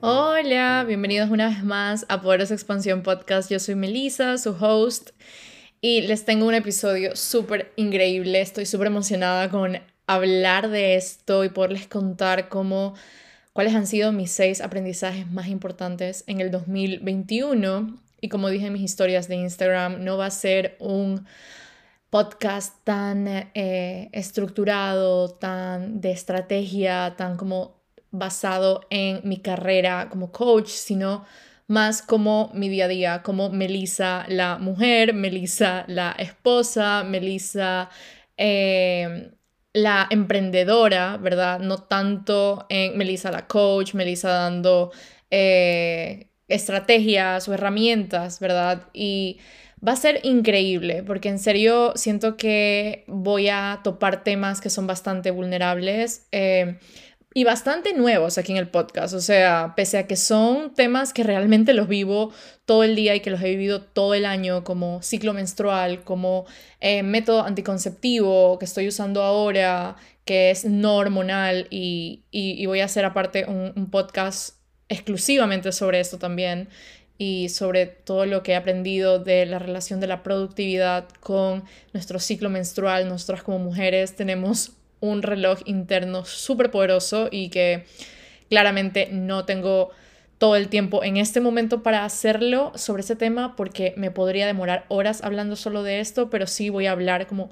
Hola, bienvenidos una vez más a Poderosa Expansión Podcast. Yo soy Melissa, su host, y les tengo un episodio súper increíble. Estoy súper emocionada con hablar de esto y poderles contar cómo, cuáles han sido mis seis aprendizajes más importantes en el 2021. Y como dije en mis historias de Instagram, no va a ser un podcast tan eh, estructurado, tan de estrategia, tan como basado en mi carrera como coach, sino más como mi día a día, como Melissa la mujer, Melissa la esposa, Melissa eh, la emprendedora, ¿verdad? No tanto en Melissa la coach, Melissa dando eh, estrategias o herramientas, ¿verdad? Y va a ser increíble porque en serio siento que voy a topar temas que son bastante vulnerables. Eh, y bastante nuevos aquí en el podcast. O sea, pese a que son temas que realmente los vivo todo el día y que los he vivido todo el año, como ciclo menstrual, como eh, método anticonceptivo que estoy usando ahora, que es no hormonal, y, y, voy a hacer aparte un, un podcast exclusivamente sobre esto también y sobre todo lo que he aprendido de la relación de la productividad con nuestro ciclo menstrual. Nosotras como mujeres tenemos un reloj interno súper poderoso y que claramente no tengo todo el tiempo en este momento para hacerlo sobre ese tema porque me podría demorar horas hablando solo de esto, pero sí voy a hablar como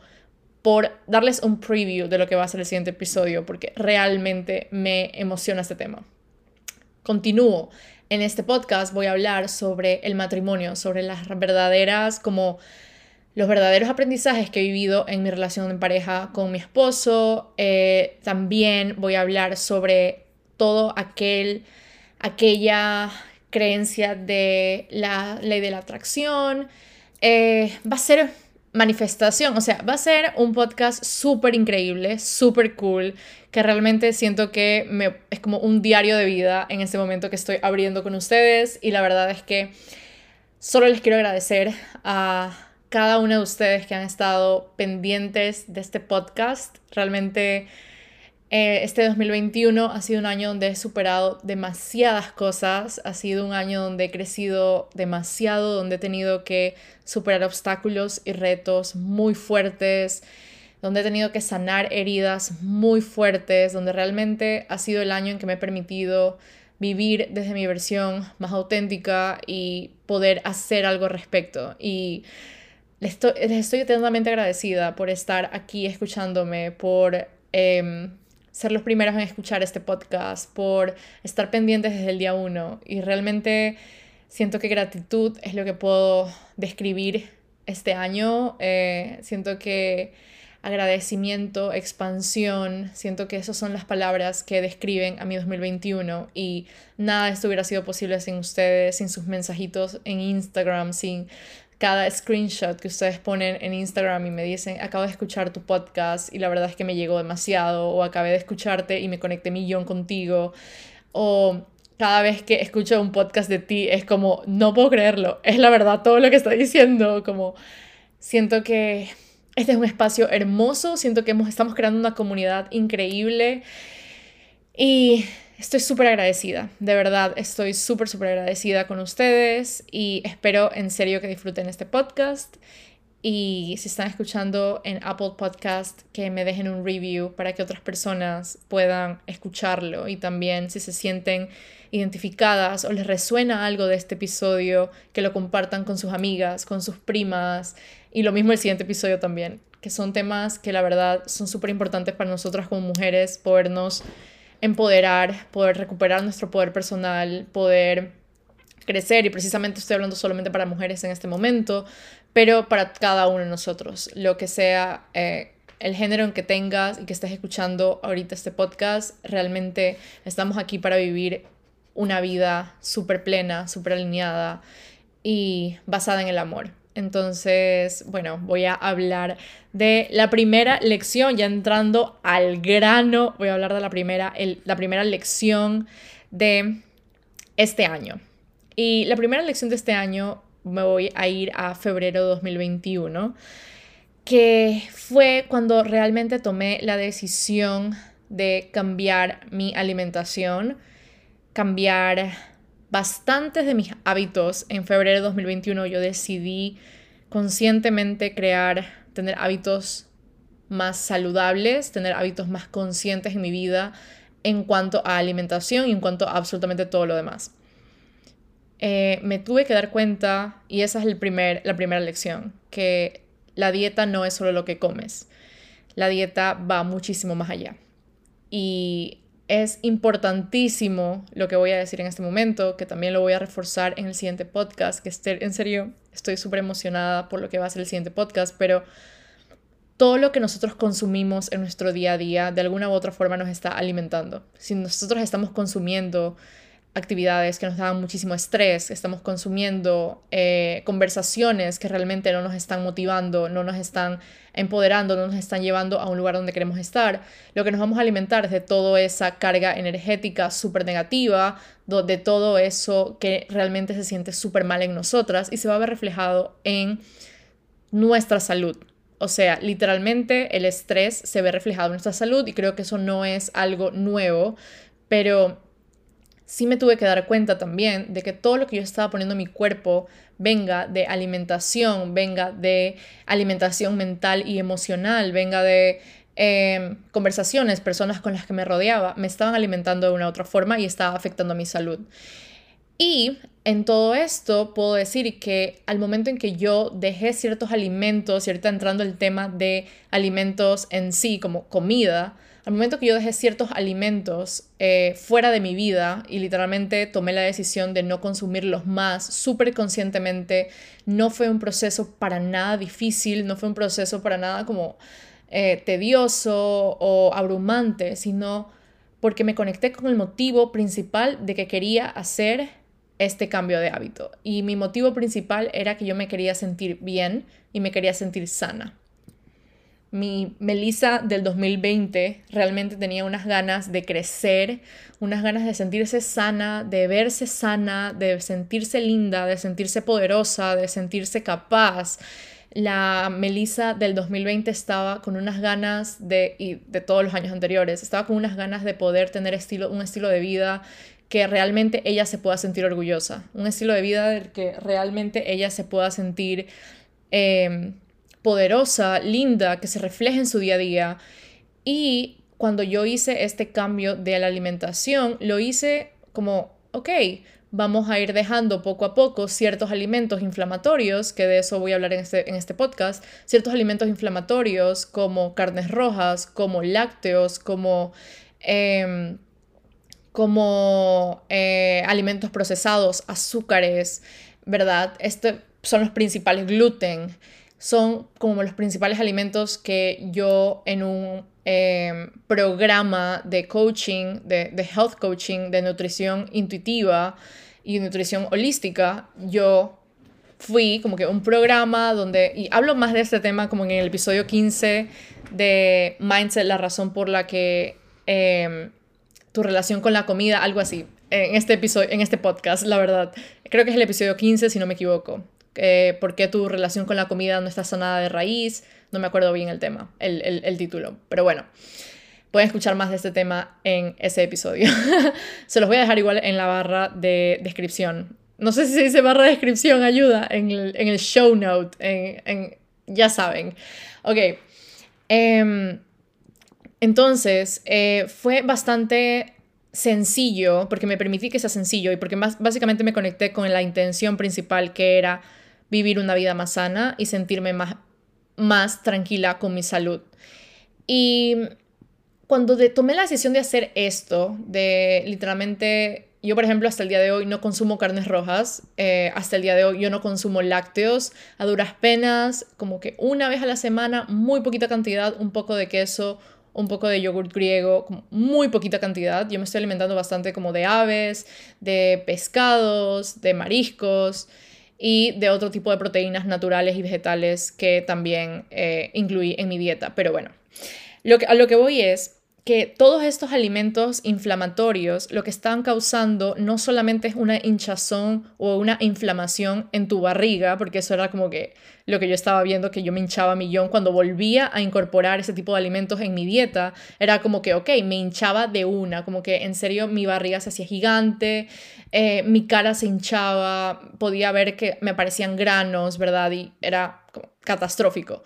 por darles un preview de lo que va a ser el siguiente episodio porque realmente me emociona este tema. Continúo. En este podcast voy a hablar sobre el matrimonio, sobre las verdaderas como los verdaderos aprendizajes que he vivido en mi relación en pareja con mi esposo. Eh, también voy a hablar sobre todo aquel, aquella creencia de la ley de la atracción. Eh, va a ser manifestación, o sea, va a ser un podcast súper increíble, súper cool, que realmente siento que me, es como un diario de vida en este momento que estoy abriendo con ustedes y la verdad es que solo les quiero agradecer a cada uno de ustedes que han estado pendientes de este podcast. Realmente eh, este 2021 ha sido un año donde he superado demasiadas cosas, ha sido un año donde he crecido demasiado, donde he tenido que superar obstáculos y retos muy fuertes, donde he tenido que sanar heridas muy fuertes, donde realmente ha sido el año en que me he permitido vivir desde mi versión más auténtica y poder hacer algo al respecto. Y les estoy, estoy eternamente agradecida por estar aquí escuchándome, por em, ser los primeros en escuchar este podcast, por estar pendientes desde el día uno. Y realmente siento que gratitud es lo que puedo describir este año. Eh, siento que agradecimiento, expansión, siento que esas son las palabras que describen a mi 2021 y nada de esto hubiera sido posible sin ustedes, sin sus mensajitos en Instagram, sin cada screenshot que ustedes ponen en Instagram y me dicen, acabo de escuchar tu podcast y la verdad es que me llegó demasiado, o acabé de escucharte y me conecté millón contigo, o cada vez que escucho un podcast de ti es como, no puedo creerlo, es la verdad todo lo que está diciendo, como siento que este es un espacio hermoso, siento que hemos, estamos creando una comunidad increíble y estoy súper agradecida, de verdad, estoy súper, súper agradecida con ustedes y espero en serio que disfruten este podcast. Y si están escuchando en Apple Podcast, que me dejen un review para que otras personas puedan escucharlo. Y también si se sienten identificadas o les resuena algo de este episodio, que lo compartan con sus amigas, con sus primas. Y lo mismo el siguiente episodio también, que son temas que la verdad son súper importantes para nosotras como mujeres, podernos empoderar, poder recuperar nuestro poder personal, poder crecer y precisamente estoy hablando solamente para mujeres en este momento, pero para cada uno de nosotros, lo que sea eh, el género en que tengas y que estés escuchando ahorita este podcast, realmente estamos aquí para vivir una vida súper plena, súper alineada y basada en el amor. Entonces, bueno, voy a hablar de la primera lección, ya entrando al grano, voy a hablar de la primera, la primera lección de este año. Y la primera lección de este año me voy a ir a febrero de 2021, que fue cuando realmente tomé la decisión de cambiar mi alimentación cambiar bastantes de mis hábitos. En febrero de 2021 yo decidí conscientemente crear, tener hábitos más saludables, tener hábitos más conscientes en mi vida en cuanto a alimentación y en cuanto a absolutamente todo lo demás. Eh, me tuve que dar cuenta, y esa es el primer, la primera lección, que la dieta no es solo lo que comes. La dieta va muchísimo más allá. Y es importantísimo lo que voy a decir en este momento, que también lo voy a reforzar en el siguiente podcast, que esté, en serio estoy súper emocionada por lo que va a ser el siguiente podcast, pero todo lo que nosotros consumimos en nuestro día a día de alguna u otra forma nos está alimentando. Si nosotros estamos consumiendo actividades que nos dan muchísimo estrés, estamos consumiendo eh, conversaciones que realmente no nos están motivando, no nos están empoderando, no nos están llevando a un lugar donde queremos estar, lo que nos vamos a alimentar es de toda esa carga energética súper negativa, de todo eso que realmente se siente súper mal en nosotras y se va a ver reflejado en nuestra salud. O sea, literalmente el estrés se ve reflejado en nuestra salud y creo que eso no es algo nuevo, pero sí me tuve que dar cuenta también de que todo lo que yo estaba poniendo en mi cuerpo venga de alimentación, venga de alimentación mental y emocional, venga de em, conversaciones, personas con las que me rodeaba, me estaban alimentando de una u otra forma y estaba afectando mi salud. Y en todo esto puedo decir que al momento en que yo dejé ciertos alimentos, y ahorita entrando el tema de alimentos en sí, como comida, al momento que yo dejé ciertos alimentos eh, fuera de mi vida y literalmente tomé la decisión de no consumirlos más súper conscientemente, no fue un proceso para nada difícil, no fue un proceso para nada como eh, tedioso o abrumante, sino porque me conecté con el motivo principal de que quería hacer este cambio de hábito. Y mi motivo principal era que yo me quería sentir bien y me quería sentir sana mi Melissa del 2020 realmente tenía unas ganas de crecer, unas ganas de sentirse sana, de verse sana, de sentirse linda, de sentirse poderosa, de sentirse capaz. La Melissa del 2020 estaba con unas ganas de, y de todos los años anteriores, estaba con unas ganas de poder tener estilo, un estilo de vida que realmente ella se pueda sentir orgullosa, un estilo de vida del que realmente ella se pueda sentir eh, poderosa, linda, que se refleje en su día a día. Y cuando yo hice este cambio de la alimentación, lo hice como, ok, vamos a ir dejando poco a poco ciertos alimentos inflamatorios, que de eso voy a hablar en este, en este podcast, ciertos alimentos inflamatorios como carnes rojas, como lácteos, como... Em, como eh, alimentos procesados, azúcares, ¿verdad? Estos son los principales gluten son como los principales alimentos que yo en un em, programa de coaching, de, de, health coaching, de nutrición intuitiva y nutrición holística, yo fui como que un programa donde, y hablo más de este tema como en el episodio 15 de Mindset, la razón por la que em, tu relación con la comida, algo así, en este episodio, en este podcast, la verdad. Creo que es el episodio 15, si no me equivoco eh, por qué tu relación con la comida no está sanada de raíz, no me acuerdo bien el tema, el, el, título, pero bueno. Pueden escuchar más de este tema en ese episodio. se los voy a dejar igual en la barra de descripción. No sé si se dice barra de descripción, ayuda, en el, en el show note, en, en, ya saben. Ok. Em, entonces, eh, fue bastante sencillo, porque me permití que sea sencillo y porque más, básicamente me conecté con la intención principal que era vivir una vida más sana y sentirme más, más tranquila con mi salud. Y cuando tomé la decisión de hacer esto, de literalmente, yo por ejemplo hasta el día de hoy no consumo carnes rojas, eh, hasta el día de hoy yo no consumo lácteos, a duras penas, como que una vez a la semana, muy poquita cantidad, un poco de queso, un poco de yogurt griego, muy poquita cantidad. Yo me estoy alimentando bastante como de aves, de pescados, de mariscos y de otro tipo de proteínas naturales y vegetales que también eh, incluí en mi dieta. Pero bueno, lo que, a lo que voy es que todos estos alimentos inflamatorios lo que están causando no solamente es una hinchazón o una inflamación en tu barriga, porque eso era como que lo que yo estaba viendo, que yo me hinchaba millón cuando volvía a incorporar ese tipo de alimentos en mi dieta, era como que, ok, me hinchaba de una, como que en serio mi barriga se hacía gigante, eh, mi cara se hinchaba, podía ver que me aparecían granos, ¿verdad? Y era como catastrófico.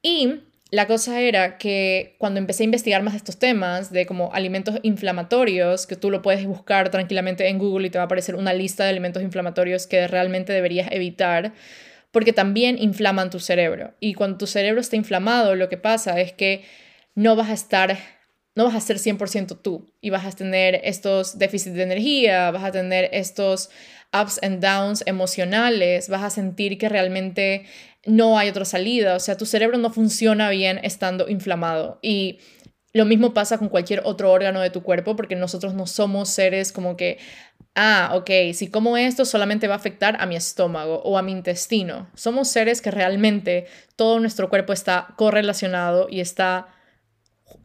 Y la cosa era que cuando empecé a investigar más estos temas de como alimentos inflamatorios, que tú lo puedes buscar tranquilamente en Google y te va a aparecer una lista de alimentos inflamatorios que realmente deberías evitar, porque también inflaman tu cerebro. Y cuando tu cerebro está inflamado, lo que pasa es que no vas a estar, no vas a ser 100% tú y vas a tener estos déficits de energía, vas a tener estos ups and downs emocionales, vas a sentir que realmente no hay otra salida, o sea, tu cerebro no funciona bien estando inflamado y lo mismo pasa con cualquier otro órgano de tu cuerpo porque nosotros no somos seres como que, ah, ok, si como esto solamente va a afectar a mi estómago o a mi intestino. Somos seres que realmente todo nuestro cuerpo está correlacionado y está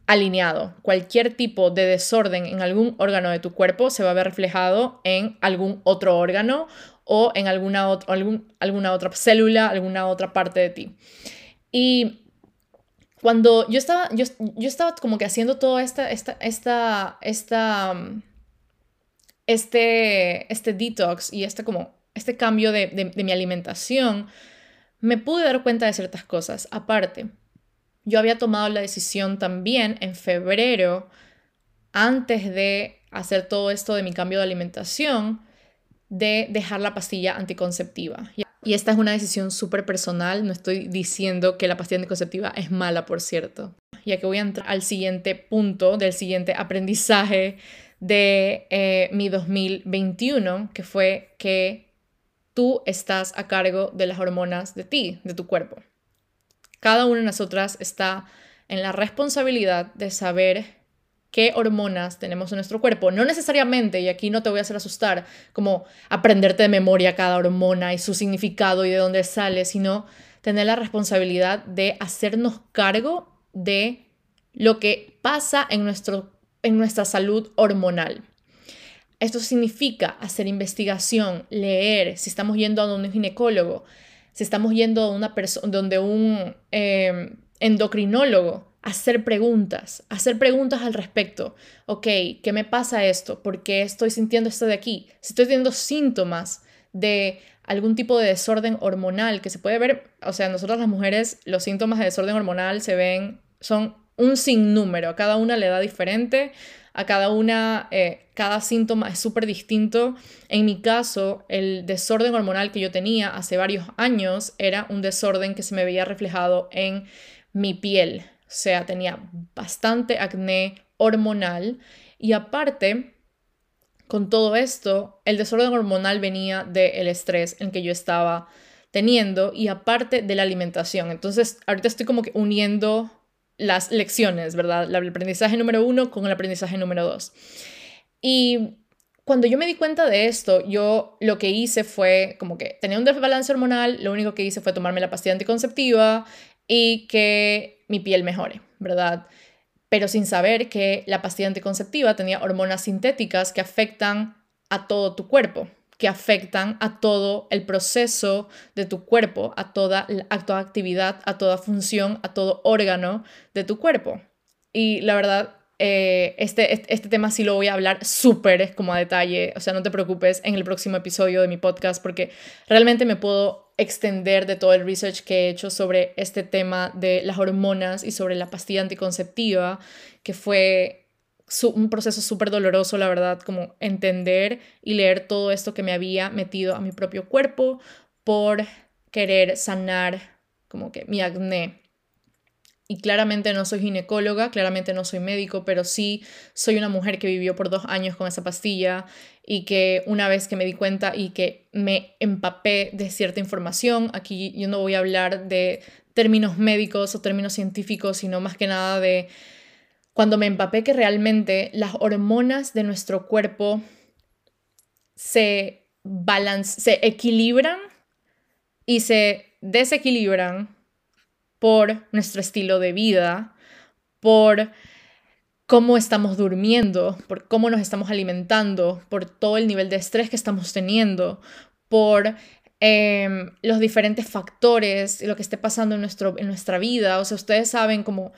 alineado. Cualquier tipo de desorden en algún órgano de tu cuerpo se va a ver reflejado en algún otro órgano o en alguna, alguna otra célula, alguna otra parte de ti. Y cuando yo estaba, yo, yo estaba como que haciendo todo esta, esta, esta, esta, este, este detox y este como, este cambio de, de mi alimentación, me pude dar cuenta de ciertas cosas. Aparte, yo había tomado la decisión también en febrero, antes de hacer todo esto de mi cambio de alimentación, de dejar la pastilla anticonceptiva. Y esta es una decisión súper personal, no estoy diciendo que la pastilla anticonceptiva es mala, por cierto. Ya que voy a entrar al siguiente punto del siguiente aprendizaje de eh, mi 2021, que fue que tú estás a cargo de las hormonas de ti, de tu cuerpo. Cada una de nosotras está en la responsabilidad de saber qué hormonas tenemos en nuestro cuerpo. No necesariamente, y aquí no te voy a hacer asustar, como aprenderte de memoria cada hormona y su significado y de dónde sale, sino tener la responsabilidad de hacernos cargo de lo que pasa en, nuestro, en nuestra salud hormonal. Esto significa hacer investigación, leer, si estamos yendo a un ginecólogo, si estamos yendo a una persona donde un eh, endocrinólogo, hacer preguntas, hacer preguntas al respecto. Ok, ¿qué me pasa esto? ¿Por qué estoy sintiendo esto de aquí? Si estoy teniendo síntomas de algún tipo de desorden hormonal que se puede ver, o sea, nosotras las mujeres los síntomas de desorden hormonal se ven, son un sinnúmero, a cada una le da diferente, a cada una, eh, cada síntoma es súper distinto. En mi caso, el desorden hormonal que yo tenía hace varios años era un desorden que se me veía reflejado en mi piel, o sea, tenía bastante acné hormonal y aparte, con todo esto, el desorden hormonal venía del estrés en que yo estaba teniendo y aparte de la alimentación. Entonces, ahorita estoy como que uniendo las lecciones, ¿verdad? El aprendizaje número uno con el aprendizaje número dos. Y cuando yo me di cuenta de esto, yo lo que hice fue como que tenía un desbalance hormonal, lo único que hice fue tomarme la pastilla anticonceptiva y que mi piel mejore, ¿verdad? Pero sin saber que la pastilla anticonceptiva tenía hormonas sintéticas que afectan a todo tu cuerpo, que afectan a todo el proceso de tu cuerpo, a toda, a toda actividad, a toda función, a todo órgano de tu cuerpo. Y la verdad, eh, este, este, tema sí lo voy a hablar súper como a detalle, o sea, no te preocupes en el próximo episodio de mi podcast porque realmente me puedo extender de todo el research que he hecho sobre este tema de las hormonas y sobre la pastilla anticonceptiva, que fue un proceso súper doloroso, la verdad, como entender y leer todo esto que me había metido a mi propio cuerpo por querer sanar como que mi acné. Y claramente no soy ginecóloga, claramente no soy médico, pero sí soy una mujer que vivió por dos años con esa pastilla y que una vez que me di cuenta y que me empapé de cierta información, aquí yo no voy a hablar de términos médicos o términos científicos, sino más que nada de cuando me empapé que realmente las hormonas de nuestro cuerpo se, balance, se equilibran y se desequilibran por nuestro estilo de vida, por cómo estamos durmiendo, por cómo nos estamos alimentando, por todo el nivel de estrés que estamos teniendo, por em, los diferentes factores, lo que esté pasando en, nuestro, en nuestra vida. O sea, ustedes saben como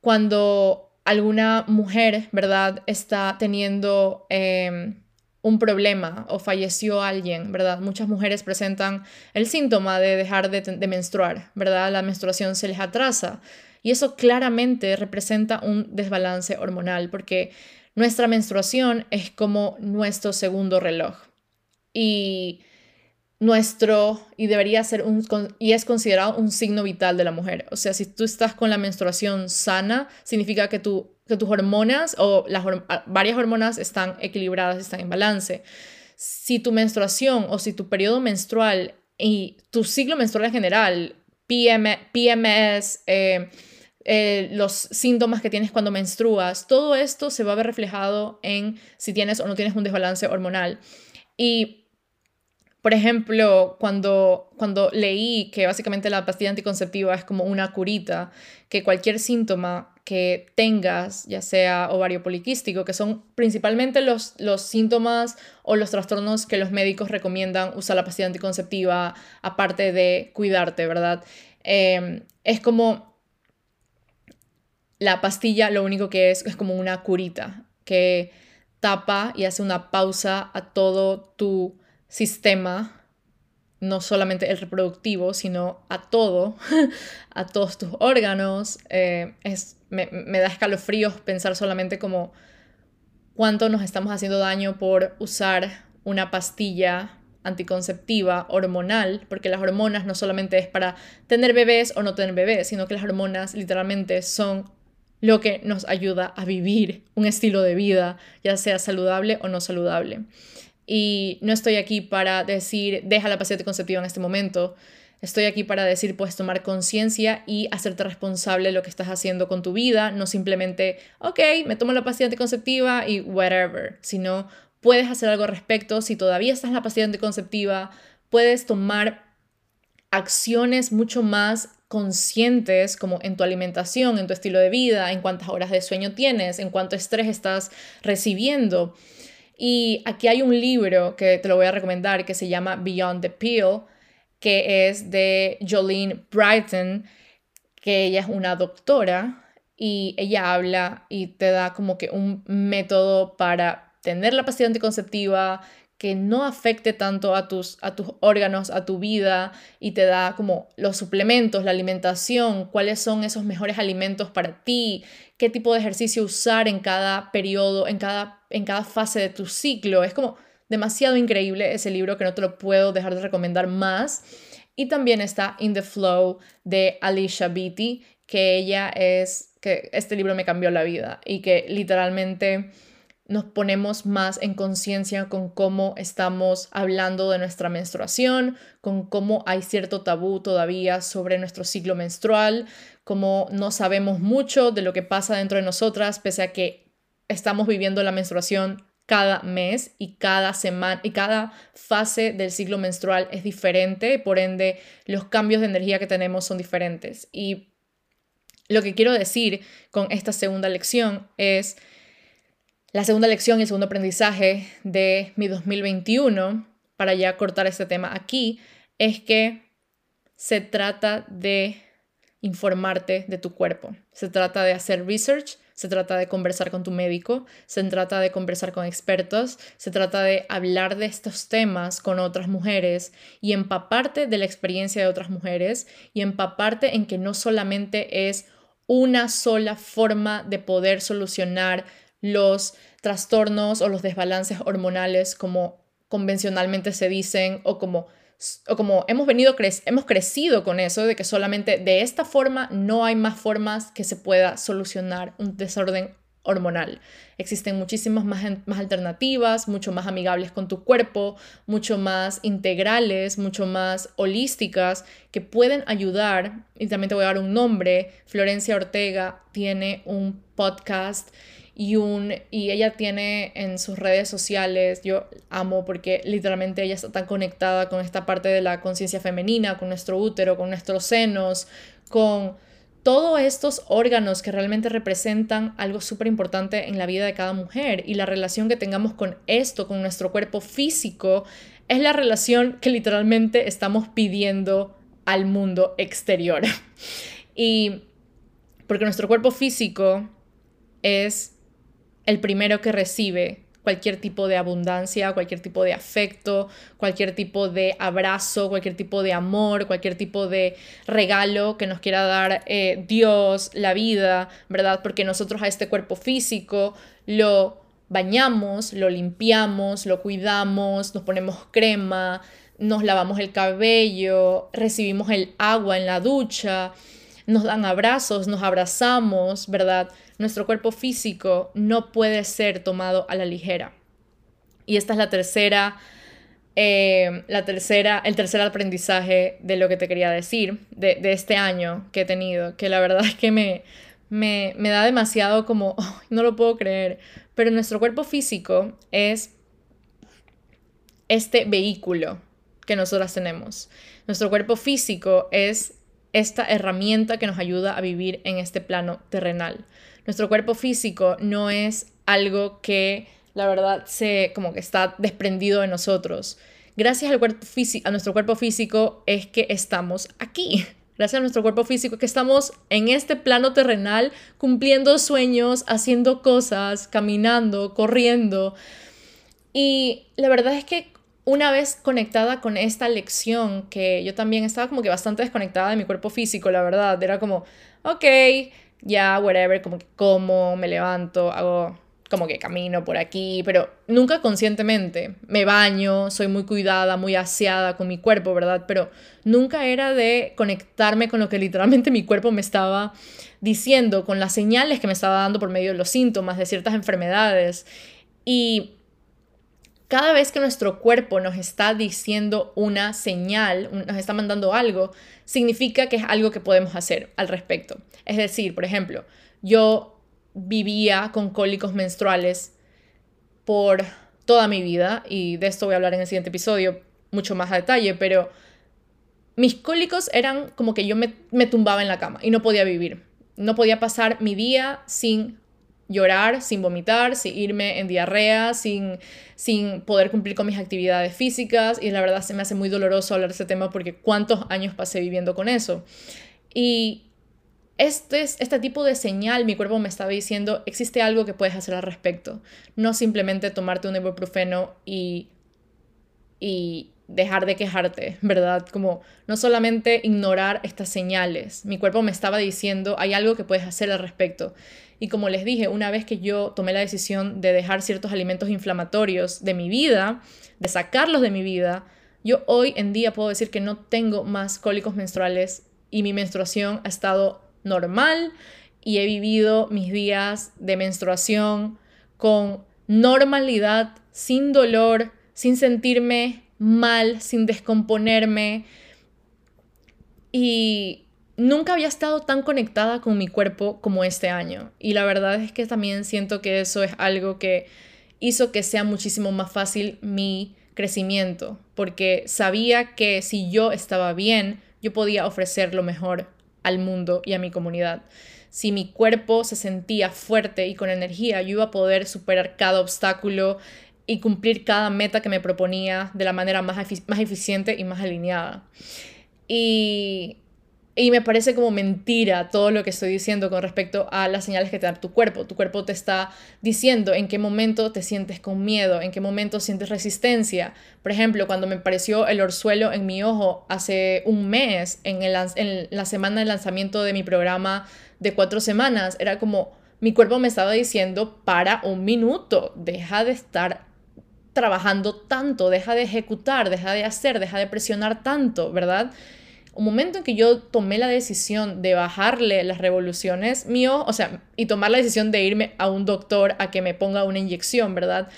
cuando alguna mujer, ¿verdad?, está teniendo em, un problema o falleció alguien, ¿verdad? Muchas mujeres presentan el síntoma de dejar de, de menstruar, ¿verdad? La menstruación se les atrasa. Y eso claramente representa un desbalance hormonal porque nuestra menstruación es como nuestro segundo reloj. Y nuestro, y debería ser un, y es considerado un signo vital de la mujer. O sea, si tú estás con la menstruación sana, significa que, tu, que tus hormonas o las varias hormonas están equilibradas, están en balance. Si tu menstruación o si tu periodo menstrual y tu ciclo menstrual en general, PMS, eh, eh, los síntomas que tienes cuando menstruas, todo esto se va a ver reflejado en si tienes o no tienes un desbalance hormonal. Y por ejemplo, cuando, cuando leí que básicamente la pastilla anticonceptiva es como una curita, que cualquier síntoma que tengas, ya sea ovario poliquístico, que son principalmente los, los síntomas o los trastornos que los médicos recomiendan usar la pastilla anticonceptiva, aparte de cuidarte, ¿verdad? Eh, es como la pastilla lo único que es es como una curita que tapa y hace una pausa a todo tu sistema, no solamente el reproductivo, sino a todo, a todos tus órganos. Eh, es, me, me, da escalofríos pensar solamente como cuánto nos estamos haciendo daño por usar una pastilla anticonceptiva hormonal, porque las hormonas no solamente es para tener bebés o no tener bebés, sino que las hormonas literalmente son lo que nos ayuda a vivir un estilo de vida, ya sea saludable o no saludable. Y no estoy aquí para decir, deja la pastilla anticonceptiva en este momento. Estoy aquí para decir, puedes tomar conciencia y hacerte responsable de lo que estás haciendo con tu vida, no simplemente, ok, me tomo la pastilla anticonceptiva y whatever, sino puedes hacer algo al respecto. Si todavía estás en la pastilla anticonceptiva, puedes tomar acciones mucho más conscientes como en tu alimentación, en tu estilo de vida, en cuántas horas de sueño tienes, en cuánto estrés estás recibiendo. Y aquí hay un libro que te lo voy a recomendar que se llama Beyond the Pill, que es de Jolene Brighton, que ella es una doctora y ella habla y te da como que un método para tener la pastilla anticonceptiva, que no afecte tanto a tus, a tus órganos, a tu vida y te da como los suplementos, la alimentación, cuáles son esos mejores alimentos para ti, qué tipo de ejercicio usar en cada periodo, en cada, en cada fase de tu ciclo. Es como demasiado increíble ese libro que no te lo puedo dejar de recomendar más. Y también está In the Flow de Alicia Beatty, que ella es, que este libro me cambió la vida y que literalmente nos ponemos más en conciencia con cómo estamos hablando de nuestra menstruación, con cómo hay cierto tabú todavía sobre nuestro ciclo menstrual, cómo no sabemos mucho de lo que pasa dentro de nosotras, pese a que estamos viviendo la menstruación cada mes y cada semana y cada fase del ciclo menstrual es diferente, por ende los cambios de energía que tenemos son diferentes. Y lo que quiero decir con esta segunda lección es la segunda lección y el segundo aprendizaje de mi 2021, para ya cortar este tema aquí, es que se trata de informarte de tu cuerpo. Se trata de hacer research, se trata de conversar con tu médico, se trata de conversar con expertos, se trata de hablar de estos temas con otras mujeres y empaparte de la experiencia de otras mujeres y empaparte en que no solamente es una sola forma de poder solucionar los trastornos o los desbalances hormonales como convencionalmente se dicen o como, o como hemos venido hemos crecido con eso de que solamente de esta forma no hay más formas que se pueda solucionar un desorden hormonal. Existen muchísimas más, más alternativas, mucho más amigables con tu cuerpo, mucho más integrales, mucho más holísticas, que pueden ayudar. Y también te voy a dar un nombre. Florencia Ortega tiene un podcast y, un, y ella tiene en sus redes sociales, yo amo porque literalmente ella está tan conectada con esta parte de la conciencia femenina, con nuestro útero, con nuestros senos, con todos estos órganos que realmente representan algo súper importante en la vida de cada mujer y la relación que tengamos con esto, con nuestro cuerpo físico, es la relación que literalmente estamos pidiendo al mundo exterior. Y porque nuestro cuerpo físico es el primero que recibe cualquier tipo de abundancia, cualquier tipo de afecto, cualquier tipo de abrazo, cualquier tipo de amor, cualquier tipo de regalo que nos quiera dar eh, Dios, la vida, ¿verdad? Porque nosotros a este cuerpo físico lo bañamos, lo limpiamos, lo cuidamos, nos ponemos crema, nos lavamos el cabello, recibimos el agua en la ducha, nos dan abrazos, nos abrazamos, ¿verdad? Nuestro cuerpo físico no puede ser tomado a la ligera. Y esta es la tercera, eh, la tercera, el tercer aprendizaje de lo que te quería decir, de, este año que he tenido, que la verdad es que me, me, da demasiado como, no lo puedo creer, pero nuestro cuerpo físico es este vehículo que nosotras tenemos. Nuestro cuerpo físico es esta herramienta que nos ayuda a vivir en este plano terrenal. Nuestro cuerpo físico no es algo que la verdad se como que está desprendido de nosotros. Gracias al cuerpo a nuestro cuerpo físico es que estamos aquí. Gracias a nuestro cuerpo físico que estamos en este plano terrenal cumpliendo sueños, haciendo cosas, caminando, corriendo. Y la verdad es que una vez conectada con esta lección, que yo también estaba como que bastante desconectada de mi cuerpo físico, la verdad, era como, ok, ya, whatever, como que como, me levanto, hago como que camino por aquí, pero nunca conscientemente. Me baño, soy muy cuidada, muy aseada con mi cuerpo, ¿verdad? Pero nunca era de conectarme con lo que literalmente mi cuerpo me estaba diciendo, con las señales que me estaba dando por medio de los síntomas de ciertas enfermedades. Y cada vez que nuestro cuerpo nos está diciendo una señal, nos está mandando algo, significa que es algo que podemos hacer al respecto. Es decir, por ejemplo, yo vivía con cólicos menstruales por toda mi vida y de esto voy a hablar en el siguiente episodio mucho más a detalle, pero mis cólicos eran como que yo me, tumbaba en la cama y no podía vivir. No podía pasar mi día sin llorar, sin vomitar, sin irme en diarrea, sin, sin poder cumplir con mis actividades físicas. Y la verdad se me hace muy doloroso hablar de ese tema porque cuántos años pasé viviendo con eso. Y este, este tipo de señal mi cuerpo me estaba diciendo, existe algo que puedes hacer al respecto. No simplemente tomarte un ibuprofeno y, y dejar de quejarte, ¿verdad? Como no solamente ignorar estas señales. Mi cuerpo me estaba diciendo, hay algo que puedes hacer al respecto. Y como les dije, una vez que yo tomé la decisión de dejar ciertos alimentos inflamatorios de mi vida, de sacarlos de mi vida, yo hoy en día puedo decir que no tengo más cólicos menstruales y mi menstruación ha estado normal y he vivido mis días de menstruación con normalidad, sin dolor, sin sentirme mal, sin descomponerme. Y nunca había estado tan conectada con mi cuerpo como este año. Y la verdad es que también siento que eso es algo que hizo que sea muchísimo más fácil mi crecimiento, porque sabía que si yo estaba bien, yo podía ofrecer lo mejor al mundo y a mi comunidad. Si mi cuerpo se sentía fuerte y con energía, yo iba a poder superar cada obstáculo y cumplir cada meta que me proponía de la manera más, más eficiente y más alineada. Y y me parece como mentira todo lo que estoy diciendo con respecto a las señales que te da tu cuerpo. Tu cuerpo te está diciendo en qué momento te sientes con miedo, en qué momento sientes resistencia. Por ejemplo, cuando me apareció el orzuelo en mi ojo hace un mes, en, el, en la semana de lanzamiento de mi programa de cuatro semanas, era como mi cuerpo me estaba diciendo, para un minuto, deja de estar trabajando tanto, deja de ejecutar, deja de hacer, deja de presionar tanto, ¿verdad? un momento en que yo tomé la decisión de bajarle las revoluciones mío, o sea, y tomar la decisión de irme a un doctor a que me ponga una inyección, ¿verdad?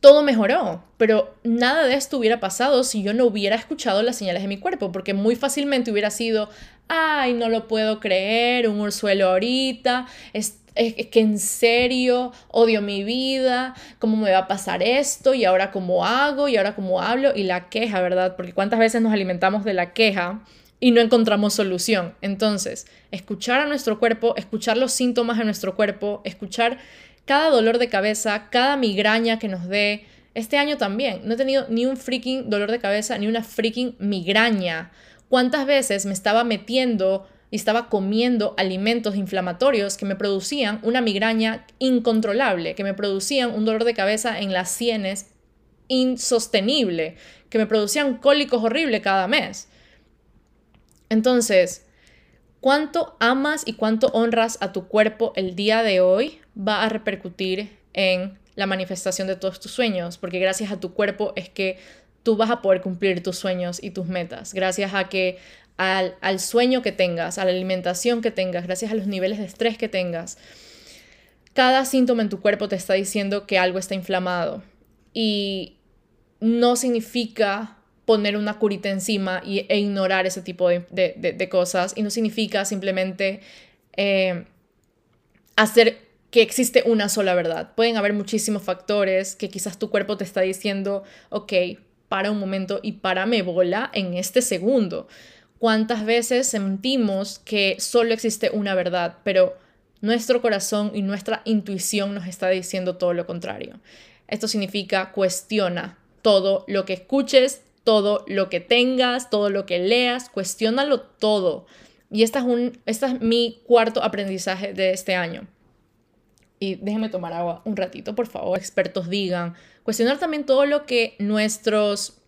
Todo mejoró, pero nada de esto hubiera pasado si yo no hubiera escuchado las señales de mi cuerpo, porque muy fácilmente hubiera sido, ay, no lo puedo creer, un ursuelo ahorita, es que en serio odio mi vida, cómo me va a pasar esto y ahora cómo hago y ahora cómo hablo y la queja, ¿verdad? Porque cuántas veces nos alimentamos de la queja y no encontramos solución. Entonces, escuchar a nuestro cuerpo, escuchar los síntomas de nuestro cuerpo, escuchar cada dolor de cabeza, cada migraña que nos dé. Este año también, no he tenido ni un freaking dolor de cabeza, ni una freaking migraña. ¿Cuántas veces me estaba metiendo y estaba comiendo alimentos inflamatorios que me producían una migraña incontrolable, que me producían un dolor de cabeza en las sienes insostenible, que me producían cólicos horribles cada mes? Entonces, cuánto amas y cuánto honras a tu cuerpo el día de hoy va a repercutir en la manifestación de todos tus sueños, porque gracias a tu cuerpo es que tú vas a poder cumplir tus sueños y tus metas, gracias a que al, al sueño que tengas, a la alimentación que tengas, gracias a los niveles de estrés que tengas. Cada síntoma en tu cuerpo te está diciendo que algo está inflamado y no significa poner una curita encima y, e ignorar ese tipo de, cosas. Y no significa simplemente eh, hacer que existe una sola verdad. Pueden haber muchísimos factores que quizás tu cuerpo te está diciendo, ok, para un momento y párame bola en este segundo. ¿Cuántas veces sentimos que solo existe una verdad, pero nuestro corazón y nuestra intuición nos está diciendo todo lo contrario? Esto significa cuestiona todo lo que escuches, todo lo que tengas, todo lo que leas, cuestiónalo todo. Y esta es, un, este es mi cuarto aprendizaje de este año. Y déjenme tomar agua un ratito, por favor. Expertos digan. Cuestionar también todo lo que nuestros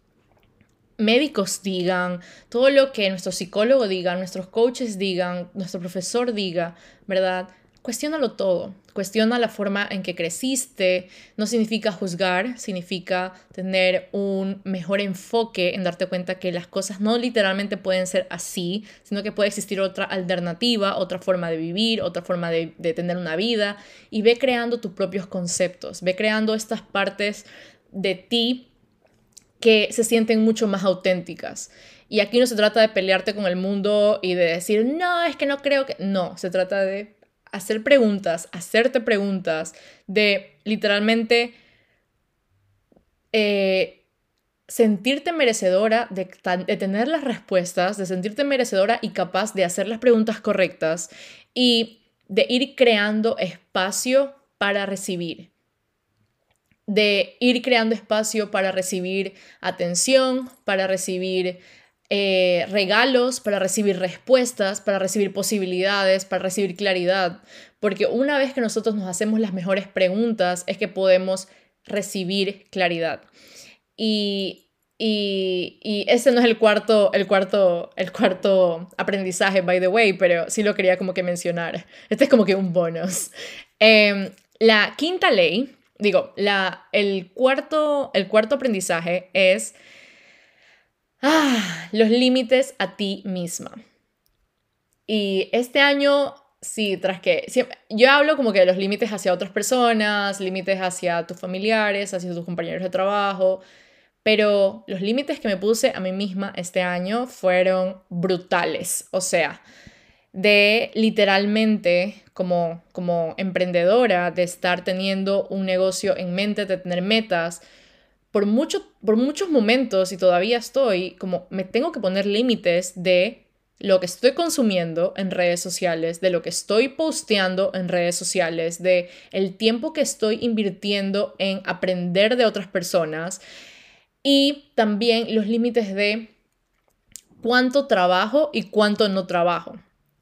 médicos digan, todo lo que nuestro psicólogo diga, nuestros coaches digan, nuestro profesor diga, ¿verdad? Cuestiónalo todo, cuestiona la forma en que creciste, no significa juzgar, significa tener un mejor enfoque en darte cuenta que las cosas no literalmente pueden ser así, sino que puede existir otra alternativa, otra forma de vivir, otra forma de, de tener una vida. Y ve creando tus propios conceptos, ve creando estas partes de ti que se sienten mucho más auténticas. Y aquí no se trata de pelearte con el mundo y de decir, no, es que no creo que... No, se trata de hacer preguntas, hacerte preguntas, de literalmente eh, sentirte merecedora de, de, tener las respuestas, de sentirte merecedora y capaz de hacer las preguntas correctas y de ir creando espacio para recibir. De ir creando espacio para recibir atención, para recibir eh, regalos, para recibir respuestas, para recibir posibilidades, para recibir claridad. Porque una vez que nosotros nos hacemos las mejores preguntas es que podemos recibir claridad. Y, y, y, ese no es el cuarto, el, cuarto, el cuarto aprendizaje, by the way, pero sí lo quería como que mencionar. Este es como que un bonus. Em, la quinta ley, digo, el, cuarto, el cuarto aprendizaje es Ah, los límites a ti misma. Y este año, sí, tras que yo hablo como que de los límites hacia otras personas, límites hacia tus familiares, hacia tus compañeros de trabajo, pero los límites que me puse a mí misma este año fueron brutales. O sea, de literalmente como, como emprendedora, de estar teniendo un negocio en mente, de tener metas, por, mucho, por muchos momentos, y todavía estoy, como me tengo que poner límites de lo que estoy consumiendo en redes sociales, de lo que estoy posteando en redes sociales, de el tiempo que estoy invirtiendo en aprender de otras personas y también los límites de cuánto trabajo y cuánto no trabajo.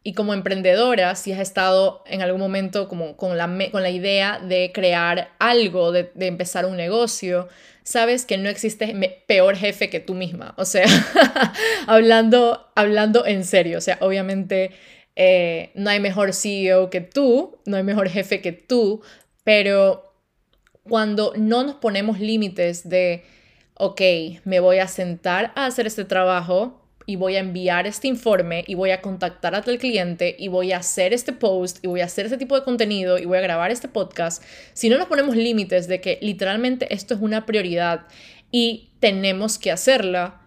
Y como emprendedora, si has estado en algún momento como con la, con la idea de crear algo, de, de empezar un negocio, sabes que no existe peor jefe que tú misma. O sea, hablando, hablando en serio, o sea, obviamente eh, no hay mejor CEO que tú, no hay mejor jefe que tú, pero cuando no nos ponemos límites de, ok, me voy a sentar a hacer este trabajo, y voy a enviar este informe y voy a contactar a tal cliente y voy a hacer este post y voy a hacer este tipo de contenido y voy a grabar este podcast, si no nos ponemos límites de que literalmente esto es una prioridad y tenemos que hacerla,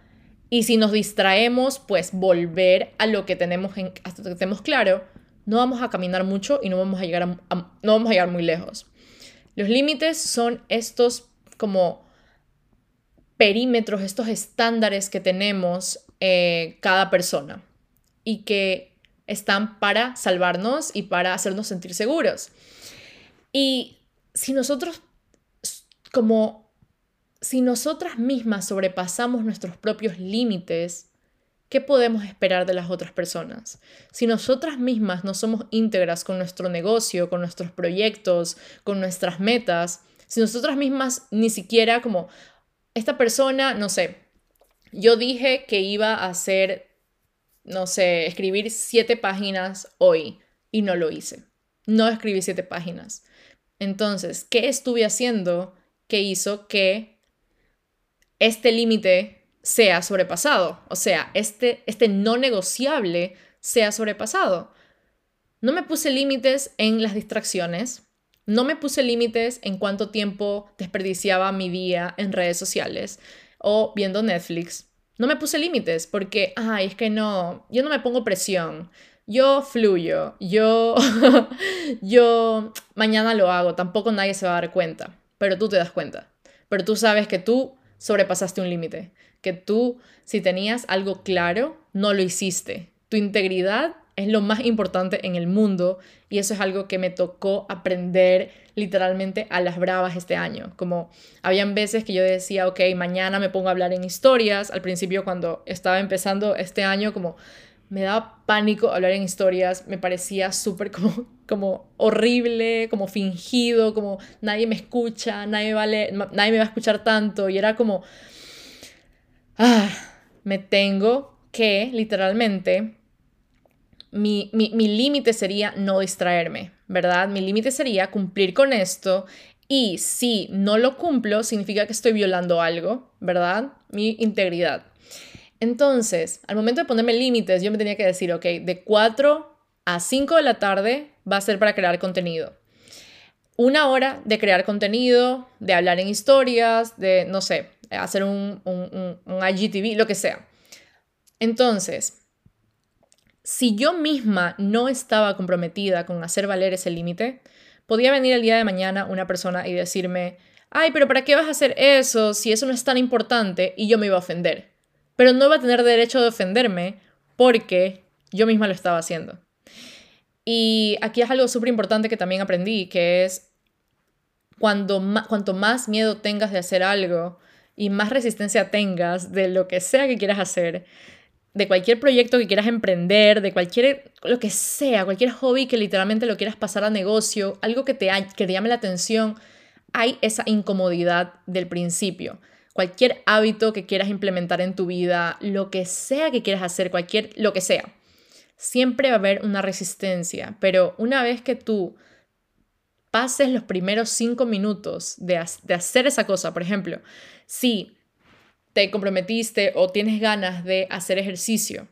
y si nos distraemos, pues volver a lo que tenemos en, hasta que tenemos claro, no vamos a caminar mucho y no vamos a llegar, no vamos a llegar muy lejos. Los límites son estos como perímetros, estos estándares que tenemos eh, cada persona. y que están para salvarnos y para hacernos sentir seguros. Y si nosotros, como, si nosotras mismas sobrepasamos nuestros propios límites, ¿qué podemos esperar de las otras personas? Si nosotras mismas no somos íntegras con nuestro negocio, con nuestros proyectos, con nuestras metas, si nosotras mismas ni siquiera como esta persona, no sé, yo dije que iba a hacer, no sé, escribir siete páginas hoy y no lo hice. No escribí siete páginas. Entonces, ¿qué estuve haciendo que hizo que este límite sea sobrepasado? O sea, este, este no negociable sea sobrepasado. No me puse límites en las distracciones, no me puse límites en cuánto tiempo desperdiciaba mi día en redes sociales o viendo Netflix. No me puse límites porque, ay, es que no, yo no me pongo presión yo fluyo, yo, yo mañana lo hago, tampoco nadie se va a dar cuenta, pero tú te das cuenta, pero tú sabes que tú sobrepasaste un límite, que tú, si tenías algo claro, no lo hiciste. Tu integridad es lo más importante en el mundo y eso es algo que me tocó aprender literalmente a las bravas este año. Como habían veces que yo decía, ok, mañana me pongo a hablar en historias. Al principio cuando estaba empezando este año, como me daba pánico hablar en historias, me parecía súper como, como horrible, como fingido, como nadie me escucha, nadie, vale, nadie me va a escuchar tanto y era como, ah, me tengo que literalmente, mi, mi, mi límite sería no distraerme, ¿verdad? Mi límite sería cumplir con esto y si no lo cumplo, significa que estoy violando algo, ¿verdad? Mi integridad. Entonces, al momento de ponerme límites, yo me tenía que decir, ok, de 4 a 5 de la tarde va a ser para crear contenido. Una hora de crear contenido, de hablar en historias, de, no sé, hacer un, un, un, IGTV, lo que sea. Entonces, si yo misma no estaba comprometida con hacer valer ese límite, podía venir el día de mañana una persona y decirme, ay, pero ¿para qué vas a hacer eso si eso no es tan importante? Y yo me iba a ofender pero no va a tener derecho de ofenderme porque yo misma lo estaba haciendo. Y aquí es algo súper importante que también aprendí, que es cuando cuanto más miedo tengas de hacer algo y más resistencia tengas de lo que sea que quieras hacer, de cualquier proyecto que quieras emprender, de cualquier, lo que sea, cualquier hobby que literalmente lo quieras pasar a negocio, algo que te, que te llame la atención, hay esa incomodidad del principio. Cualquier hábito que quieras implementar en tu vida, lo que sea que quieras hacer, cualquier, lo que sea, siempre va a haber una resistencia, pero una vez que tú pases los primeros cinco minutos de, de hacer esa cosa, por ejemplo, si te comprometiste o tienes ganas de hacer ejercicio,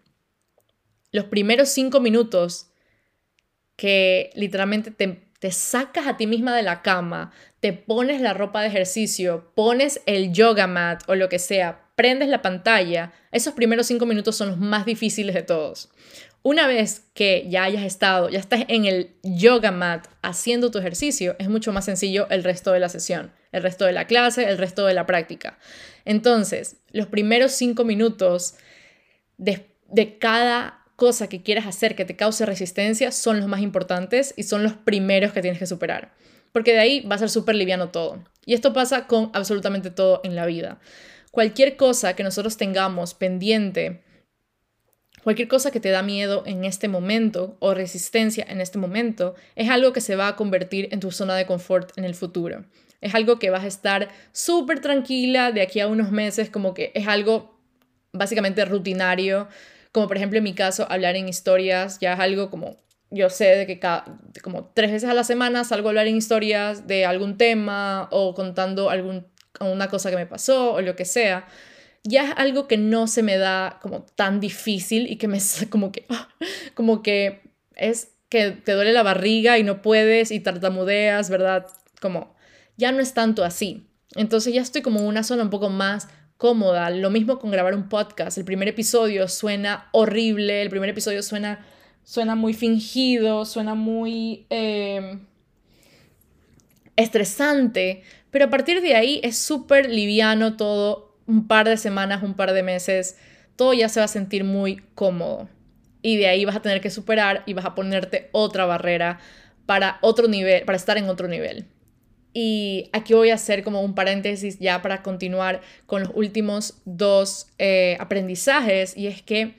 los primeros cinco minutos que literalmente te te sacas a ti misma de la cama, te pones la ropa de ejercicio, pones el yoga mat o lo que sea, prendes la pantalla, esos primeros cinco minutos son los más difíciles de todos. Una vez que ya hayas estado, ya estás en el yoga mat haciendo tu ejercicio, es mucho más sencillo el resto de la sesión, el resto de la clase, el resto de la práctica. Entonces, los primeros cinco minutos de, de cada cosa que quieras hacer que te cause resistencia son los más importantes y son los primeros que tienes que superar. Porque de ahí va a ser súper liviano todo. Y esto pasa con absolutamente todo en la vida. Cualquier cosa que nosotros tengamos pendiente, cualquier cosa que te da miedo en este momento o resistencia en este momento, es algo que se va a convertir en tu zona de confort en el futuro. Es algo que vas a estar súper tranquila de aquí a unos meses, como que es algo básicamente rutinario como por ejemplo en mi caso, hablar en historias ya es algo como yo sé de que cada, como tres veces a la semana salgo a hablar en historias de algún tema o contando algún, una cosa que me pasó o lo que sea, ya es algo que no se me da como tan difícil y que me como que, como que es que te duele la barriga y no puedes y tartamudeas, ¿verdad? Como ya no es tanto así. Entonces ya estoy como en una zona un poco más cómoda. Lo mismo con grabar un podcast. El primer episodio suena horrible, el primer episodio suena, suena muy fingido, suena muy em, estresante, pero a partir de ahí es súper liviano todo, un par de semanas, un par de meses, todo ya se va a sentir muy cómodo. y de ahí vas a tener que superar y vas a ponerte otra barrera para otro nivel, para estar en otro nivel. Y aquí voy a hacer como un paréntesis ya para continuar con los últimos dos eh, aprendizajes y es que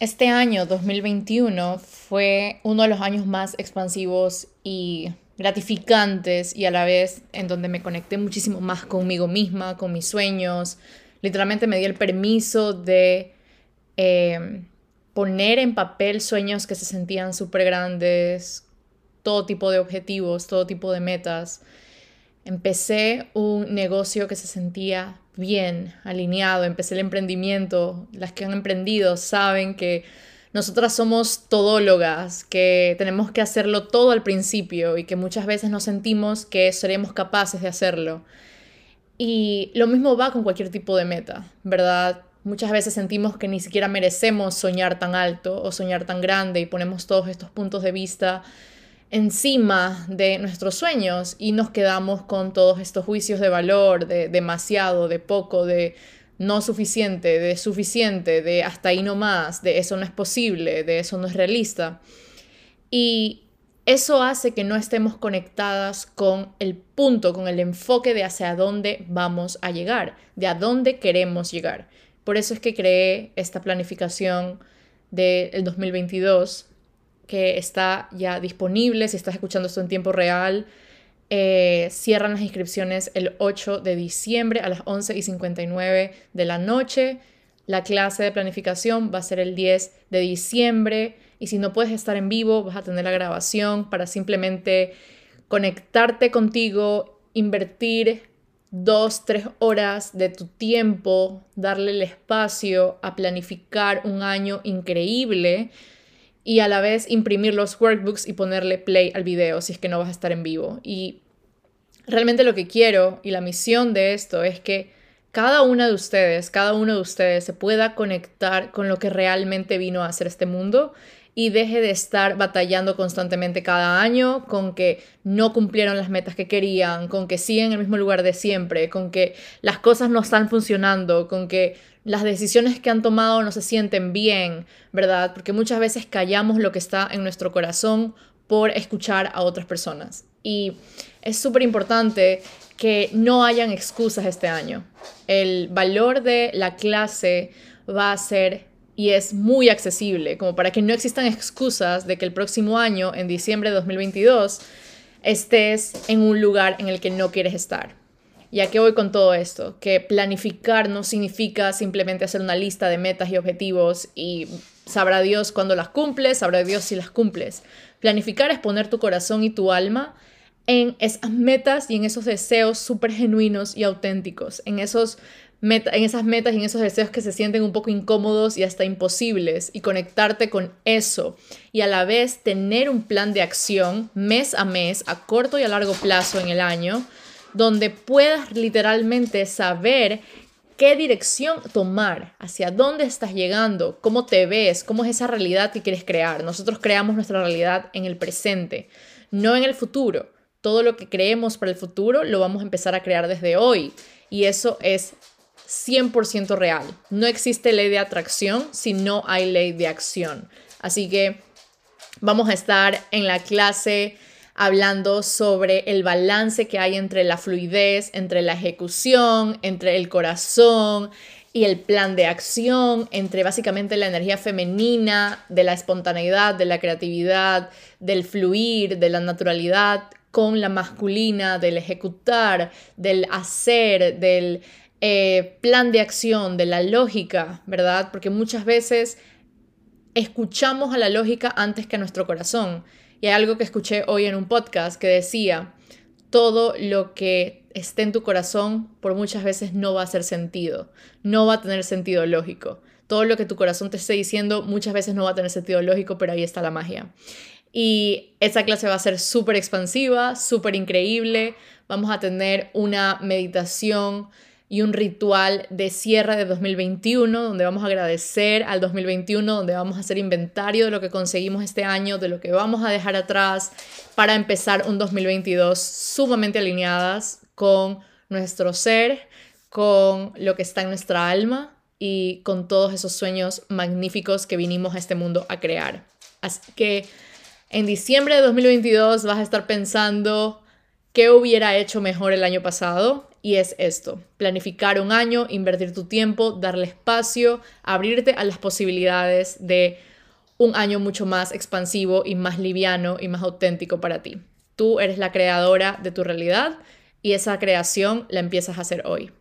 este año 2021 fue uno de los años más expansivos y gratificantes y a la vez en donde me conecté muchísimo más conmigo misma, con mis sueños. Literalmente me di el permiso de eh, poner en papel sueños que se sentían súper grandes, todo tipo de objetivos, todo tipo de metas. Empecé un negocio que se sentía bien, alineado, empecé el emprendimiento. Las que han emprendido saben que nosotras somos todólogas, que tenemos que hacerlo todo al principio y que muchas veces nos sentimos que seremos capaces de hacerlo. Y lo mismo va con cualquier tipo de meta, ¿verdad? Muchas veces sentimos que ni siquiera merecemos soñar tan alto o soñar tan grande y ponemos todos estos puntos de vista encima de nuestros sueños y nos quedamos con todos estos juicios de valor, de demasiado, de poco, de no suficiente, de suficiente, de hasta ahí no más, de eso no es posible, de eso no es realista. Y eso hace que no estemos conectadas con el punto, con el enfoque de hacia dónde vamos a llegar, de a dónde queremos llegar. Por eso es que creé esta planificación del 2022 que está ya disponible. Si estás escuchando esto en tiempo real, eh, cierran las inscripciones el 8 de diciembre a las 11 y 59 de la noche. La clase de planificación va a ser el 10 de diciembre y si no puedes estar en vivo, vas a tener la grabación para simplemente conectarte contigo, invertir dos, tres horas de tu tiempo, darle el espacio a planificar un año increíble y a la vez imprimir los workbooks y ponerle play al video si es que no vas a estar en vivo. Y realmente lo que quiero y la misión de esto es que cada una de ustedes, cada uno de ustedes se pueda conectar con lo que realmente vino a hacer este mundo y deje de estar batallando constantemente cada año con que no cumplieron las metas que querían, con que siguen en el mismo lugar de siempre, con que las cosas no están funcionando, con que las decisiones que han tomado no se sienten bien, ¿verdad? Porque muchas veces callamos lo que está en nuestro corazón por escuchar a otras personas. Y es súper importante que no hayan excusas este año. El valor de la clase va a ser y es muy accesible, como para que no existan excusas de que el próximo año, en diciembre de 2022, estés en un lugar en el que no quieres estar. ¿Y a qué voy con todo esto? Que planificar no significa simplemente hacer una lista de metas y objetivos y sabrá Dios cuándo las cumples, sabrá Dios si las cumples. Planificar es poner tu corazón y tu alma en esas metas y en esos deseos súper genuinos y auténticos, en, esos en esas metas y en esos deseos que se sienten un poco incómodos y hasta imposibles, y conectarte con eso, y a la vez tener un plan de acción mes a mes, a corto y a largo plazo en el año, donde puedas literalmente saber qué dirección tomar, hacia dónde estás llegando, cómo te ves, cómo es esa realidad que quieres crear. Nosotros creamos nuestra realidad en el presente, no en el futuro. Todo lo que creemos para el futuro lo vamos a empezar a crear desde hoy y eso es 100% real. No existe ley de atracción si no hay ley de acción. Así que vamos a estar en la clase hablando sobre el balance que hay entre la fluidez, entre la ejecución, entre el corazón y el plan de acción, entre básicamente la energía femenina, de la espontaneidad, de la creatividad, del fluir, de la naturalidad, con la masculina, del ejecutar, del hacer, del eh, plan de acción, de la lógica, ¿verdad? Porque muchas veces escuchamos a la lógica antes que a nuestro corazón. Y hay algo que escuché hoy en un podcast que decía, todo lo que esté en tu corazón por muchas veces no va a hacer sentido, no va a tener sentido lógico. Todo lo que tu corazón te esté diciendo muchas veces no va a tener sentido lógico, pero ahí está la magia. Y esa clase va a ser súper expansiva, súper increíble. Vamos a tener una meditación y un ritual de cierre de 2021, donde vamos a agradecer al 2021, donde vamos a hacer inventario de lo que conseguimos este año, de lo que vamos a dejar atrás, para empezar un 2022 sumamente alineadas con nuestro ser, con lo que está en nuestra alma y con todos esos sueños magníficos que vinimos a este mundo a crear. Así que en diciembre de 2022 vas a estar pensando qué hubiera hecho mejor el año pasado y es esto, planificar un año, invertir tu tiempo, darle espacio, abrirte a las posibilidades de un año mucho más expansivo y más liviano y más auténtico para ti. Tú eres la creadora de tu realidad y esa creación la empiezas a hacer hoy.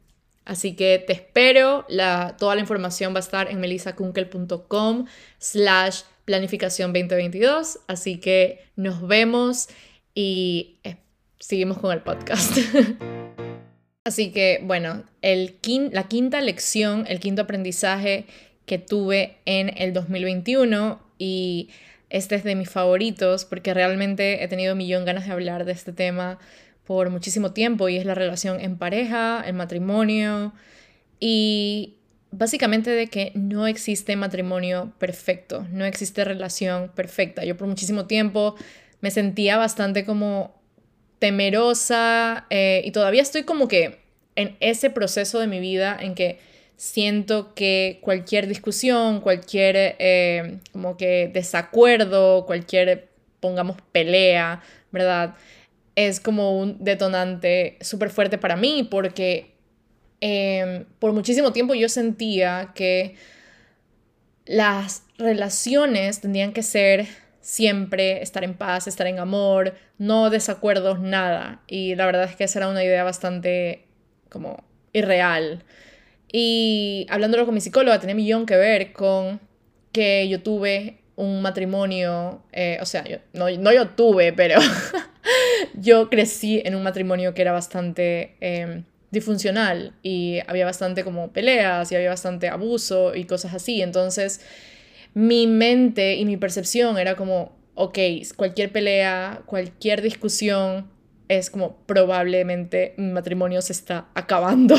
Así que te espero. La, toda la información va a estar en melisakunkel.com slash planificación 2022. Así que nos vemos y eh, seguimos con el podcast. Así que bueno, la quinta lección, el quinto aprendizaje que tuve en el 2021 y este es de mis favoritos porque realmente he tenido un millón ganas de hablar de este tema por muchísimo tiempo y es la relación en pareja, el matrimonio y básicamente de que no existe matrimonio perfecto, no existe relación perfecta. Yo por muchísimo tiempo me sentía bastante como temerosa eh, y todavía estoy como que en ese proceso de mi vida en que siento que cualquier discusión, cualquier eh, como que desacuerdo, cualquier, pongamos, pelea, ¿verdad? Es como un detonante súper fuerte para mí porque em, por muchísimo tiempo yo sentía que las relaciones tendrían que ser siempre estar en paz, estar en amor, no desacuerdos, nada. Y la verdad es que esa era una idea bastante como irreal. Y hablándolo con mi psicóloga, tenía millón que ver con que yo tuve un matrimonio, eh, o sea, no, yo tuve, pero yo crecí en un matrimonio que era bastante eh, disfuncional y había bastante como peleas y había bastante abuso y cosas así. Entonces, mi mente y mi percepción era como, ok, cualquier pelea, cualquier discusión es como probablemente mi matrimonio se está acabando.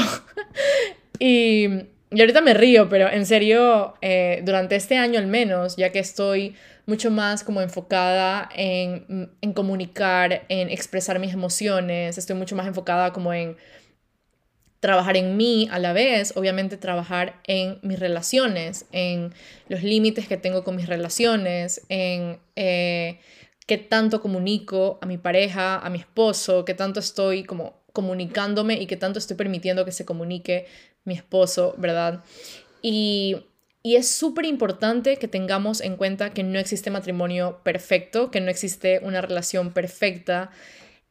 y, y, ahorita me río, pero en serio, eh, durante este año al menos, ya que estoy mucho más como enfocada en, en comunicar, en expresar mis emociones, estoy mucho más enfocada como en trabajar en mí a la vez, obviamente trabajar en mis relaciones, en los límites que tengo con mis relaciones, en eh, qué tanto comunico a mi pareja, a mi esposo, qué tanto estoy como comunicándome y qué tanto estoy permitiendo que se comunique mi esposo, ¿verdad? Y, y es súper importante que tengamos en cuenta que no existe matrimonio perfecto, que no existe una relación perfecta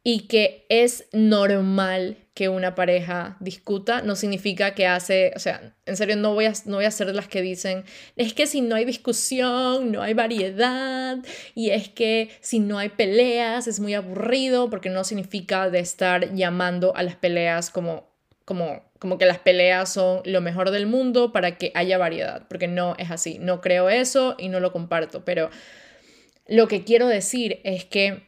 y que es normal que una pareja discuta, no significa que hace, o sea, en serio no voy a, no voy a ser las que dicen, es que si no hay discusión, no hay variedad, y es que si no hay peleas es muy aburrido, porque no significa de estar llamando a las peleas como, como, como que las peleas son lo mejor del mundo para que haya variedad, porque no es así, no creo eso y no lo comparto, pero lo que quiero decir es que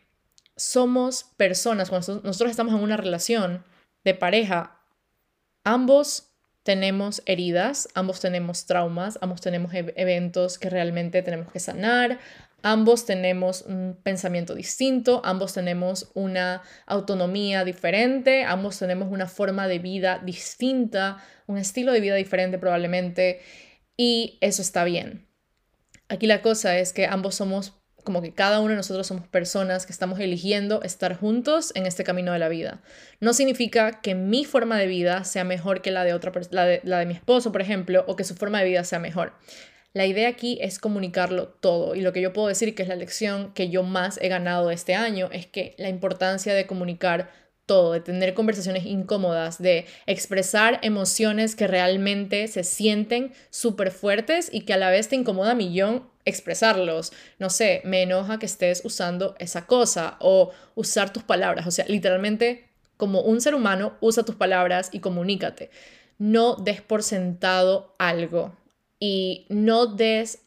somos personas, cuando nosotros estamos en una relación de pareja, ambos tenemos heridas, ambos tenemos traumas, ambos tenemos eventos que realmente tenemos que sanar, ambos tenemos un pensamiento distinto, ambos tenemos una autonomía diferente, ambos tenemos una forma de vida distinta, un estilo de vida diferente probablemente, y eso está bien. Aquí la cosa es que ambos somos como que cada uno de nosotros somos personas que estamos eligiendo estar juntos en este camino de la vida. No significa que mi forma de vida sea mejor que la de otra la de, mi esposo, por ejemplo, o que su forma de vida sea mejor. La idea aquí es comunicarlo todo y lo que yo puedo decir que es la lección que yo más he ganado este año es que la importancia de comunicar todo, de tener conversaciones incómodas, de expresar emociones que realmente se sienten súper fuertes y que a la vez te incomoda a millón expresarlos. No sé, me enoja que estés usando esa cosa o usar tus palabras. O sea, literalmente, como un ser humano, usa tus palabras y comunícate. No des por sentado algo y no des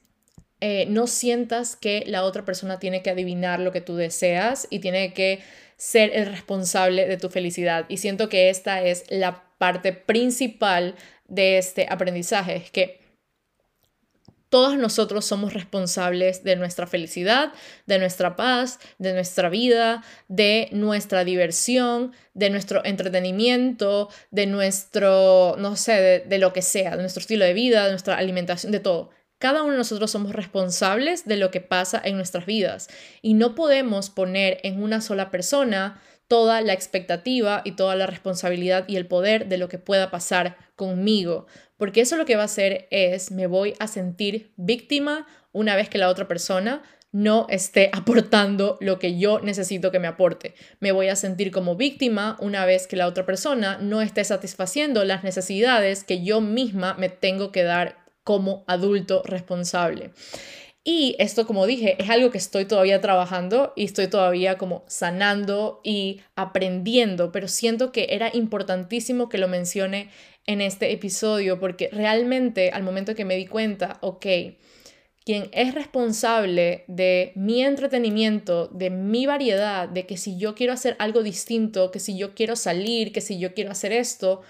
eh, no sientas que la otra persona tiene que adivinar lo que tú deseas y tiene que ser el responsable de tu felicidad. Y siento que esta es la parte principal de este aprendizaje, es que todos nosotros somos responsables de nuestra felicidad, de nuestra paz, de nuestra vida, de nuestra diversión, de nuestro entretenimiento, de nuestro, no sé, de, lo que sea, de nuestro estilo de vida, de nuestra alimentación, de todo. Cada uno de nosotros somos responsables de lo que pasa en nuestras vidas y no podemos poner en una sola persona toda la expectativa y toda la responsabilidad y el poder de lo que pueda pasar conmigo, porque eso lo que va a hacer es me voy a sentir víctima una vez que la otra persona no esté aportando lo que yo necesito que me aporte. Me voy a sentir como víctima una vez que la otra persona no esté satisfaciendo las necesidades que yo misma me tengo que dar como adulto responsable. Y esto, como dije, es algo que estoy todavía trabajando y estoy todavía como sanando y aprendiendo, pero siento que era importantísimo que lo mencione en este episodio porque realmente al momento que me di cuenta, ok, quien es responsable de mi entretenimiento, de mi variedad, de que si yo quiero hacer algo distinto, que si yo quiero salir, que si yo quiero hacer esto,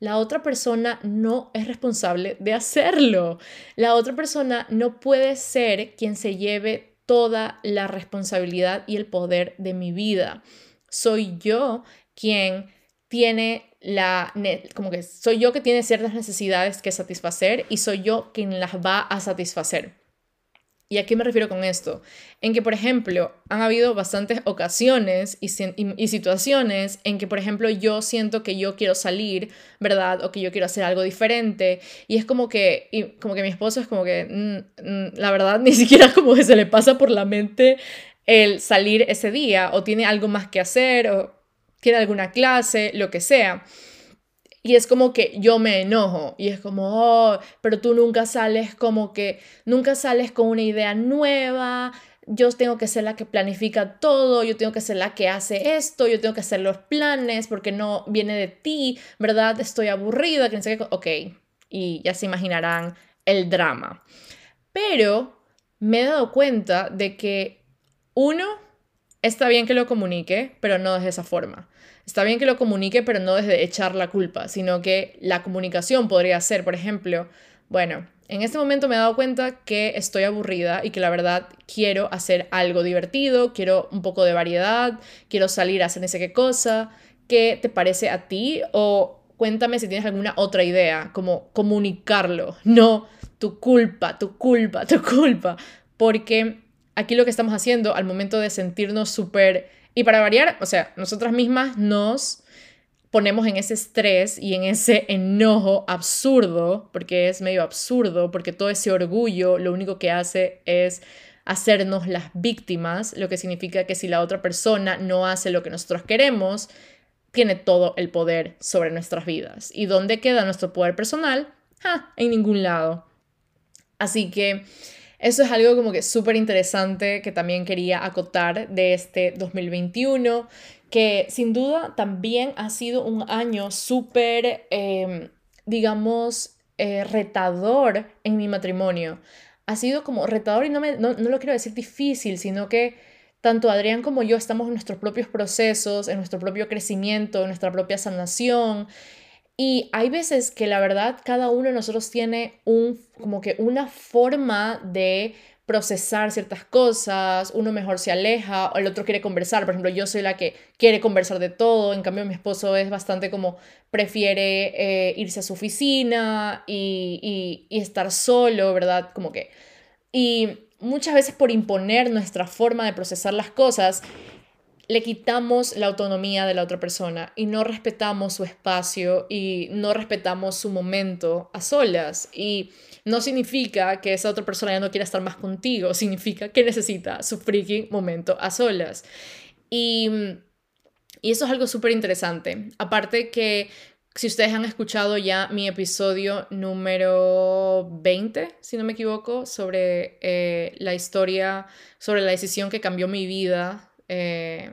la otra persona no es responsable de hacerlo. La otra persona no puede ser quien se lleve toda la responsabilidad y el poder de mi vida. Soy yo quien tiene la, como que soy yo que tiene ciertas necesidades que satisfacer y soy yo quien las va a satisfacer. ¿Y a qué me refiero con esto? En que, por ejemplo, han habido bastantes ocasiones y, situaciones en que, por ejemplo, yo siento que yo quiero salir, ¿verdad? O que yo quiero hacer algo diferente. Y es como que, y como que mi esposo es como que, mm, mm, la verdad, ni siquiera como que se le pasa por la mente el salir ese día, o tiene algo más que hacer, o tiene alguna clase, lo que sea. Y es como que yo me enojo y es como, oh, pero tú nunca sales como que, nunca sales con una idea nueva, yo tengo que ser la que planifica todo, yo tengo que ser la que hace esto, yo tengo que hacer los planes porque no viene de ti, ¿verdad? Estoy aburrida, que no sé ok, y ya se imaginarán el drama. Pero me he dado cuenta de que uno, está bien que lo comunique, pero no de esa forma. Está bien que lo comunique, pero no desde echar la culpa, sino que la comunicación podría ser, por ejemplo, bueno, en este momento me he dado cuenta que estoy aburrida y que la verdad quiero hacer algo divertido, quiero un poco de variedad, quiero salir a hacer ese qué cosa. ¿Qué te parece a ti? O cuéntame si tienes alguna otra idea, como comunicarlo, no tu culpa, tu culpa, tu culpa, porque aquí lo que estamos haciendo al momento de sentirnos súper y para variar, o sea, nosotras mismas nos ponemos en ese estrés y en ese enojo absurdo, porque es medio absurdo, porque todo ese orgullo lo único que hace es hacernos las víctimas, lo que significa que si la otra persona no hace lo que nosotros queremos, tiene todo el poder sobre nuestras vidas. ¿Y dónde queda nuestro poder personal? En ningún lado. Así que eso es algo como que súper interesante que también quería acotar de este 2021, que sin duda también ha sido un año súper, em, digamos, eh, retador en mi matrimonio. Ha sido como retador y no, me, no, no lo quiero decir difícil, sino que tanto Adrián como yo estamos en nuestros propios procesos, en nuestro propio crecimiento, en nuestra propia sanación y hay veces que la verdad cada uno de nosotros tiene un, como que una forma de procesar ciertas cosas, uno mejor se aleja, o el otro quiere conversar. Por ejemplo, yo soy la que quiere conversar de todo, en cambio mi esposo es bastante como prefiere eh, irse a su oficina y, y, y estar solo, ¿verdad? Como que... Y muchas veces por imponer nuestra forma de procesar las cosas, le quitamos la autonomía de la otra persona y no respetamos su espacio y no respetamos su momento a solas. Y no significa que esa otra persona ya no quiera estar más contigo, significa que necesita su freaking momento a solas. Y, y eso es algo súper interesante. Aparte que si ustedes han escuchado ya mi episodio número 20, si no me equivoco, sobre eh, la historia, sobre la decisión que cambió mi vida eh,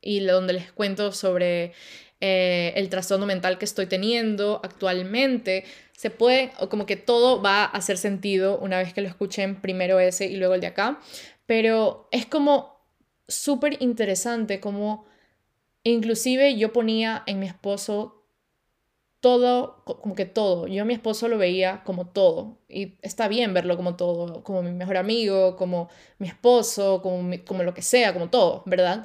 y donde les cuento sobre eh, el trastorno mental que estoy teniendo actualmente, se puede, o como que todo va a hacer sentido una vez que lo escuchen primero ese y luego el de acá, pero es como súper interesante como inclusive yo ponía en mi esposo todo, como que todo. Yo a mi esposo lo veía como todo. Y está bien verlo como todo, como mi mejor amigo, como mi esposo, como, como lo que sea, como todo, ¿verdad?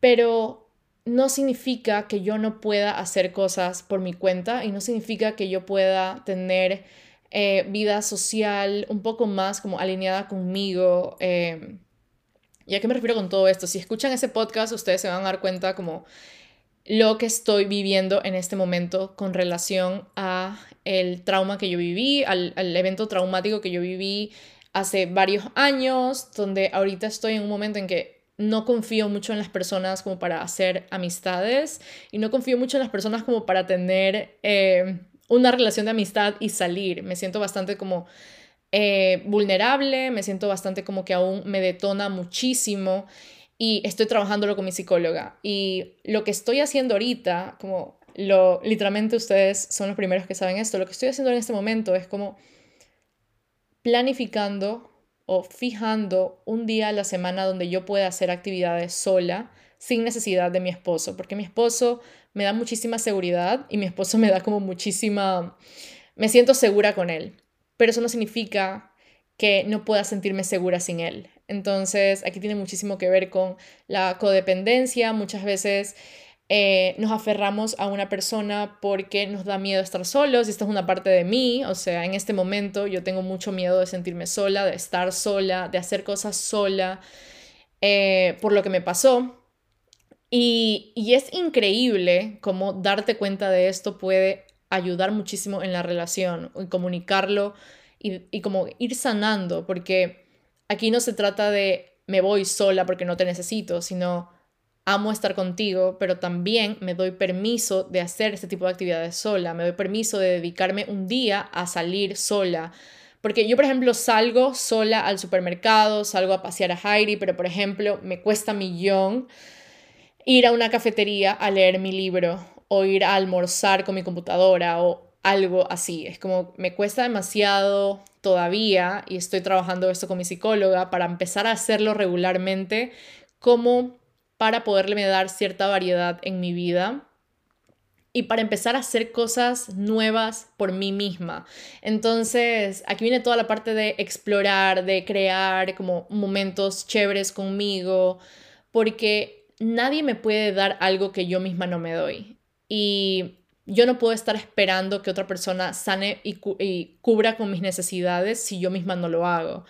Pero no significa que yo no pueda hacer cosas por mi cuenta y no significa que yo pueda tener eh, vida social un poco más como alineada conmigo. Eh, ¿Y a qué me refiero con todo esto? Si escuchan ese podcast, ustedes se van a dar cuenta como lo que estoy viviendo en este momento con relación a el trauma que yo viví, al, al, evento traumático que yo viví hace varios años, donde ahorita estoy en un momento en que no confío mucho en las personas como para hacer amistades y no confío mucho en las personas como para tener eh, una relación de amistad y salir. Me siento bastante como eh, vulnerable, me siento bastante como que aún me detona muchísimo y estoy trabajándolo con mi psicóloga. Y lo que estoy haciendo ahorita, como lo literalmente ustedes son los primeros que saben esto, lo que estoy haciendo en este momento es como planificando o fijando un día a la semana donde yo pueda hacer actividades sola sin necesidad de mi esposo, porque mi esposo me da muchísima seguridad y mi esposo me da como muchísima, me siento segura con él, pero eso no significa que no pueda sentirme segura sin él. Entonces, aquí tiene muchísimo que ver con la codependencia. Muchas veces eh, nos aferramos a una persona porque nos da miedo estar solos y esta es una parte de mí. O sea, en este momento yo tengo mucho miedo de sentirme sola, de estar sola, de hacer cosas sola eh, por lo que me pasó. Y, y es increíble cómo darte cuenta de esto puede ayudar muchísimo en la relación y comunicarlo y, como ir sanando, porque Aquí no se trata de me voy sola porque no te necesito, sino amo estar contigo, pero también me doy permiso de hacer este tipo de actividades sola, me doy permiso de dedicarme un día a salir sola. Porque yo, por ejemplo, salgo sola al supermercado, salgo a pasear a Heidi, pero, por ejemplo, me cuesta millón ir a una cafetería a leer mi libro o ir a almorzar con mi computadora o algo así. Es como me cuesta demasiado todavía y estoy trabajando esto con mi psicóloga para empezar a hacerlo regularmente como para poderle dar cierta variedad en mi vida y para empezar a hacer cosas nuevas por mí misma. Entonces, aquí viene toda la parte de explorar, de crear como momentos chéveres conmigo, porque nadie me puede dar algo que yo misma no me doy. Y yo no puedo estar esperando que otra persona sane y, cubra con mis necesidades si yo misma no lo hago.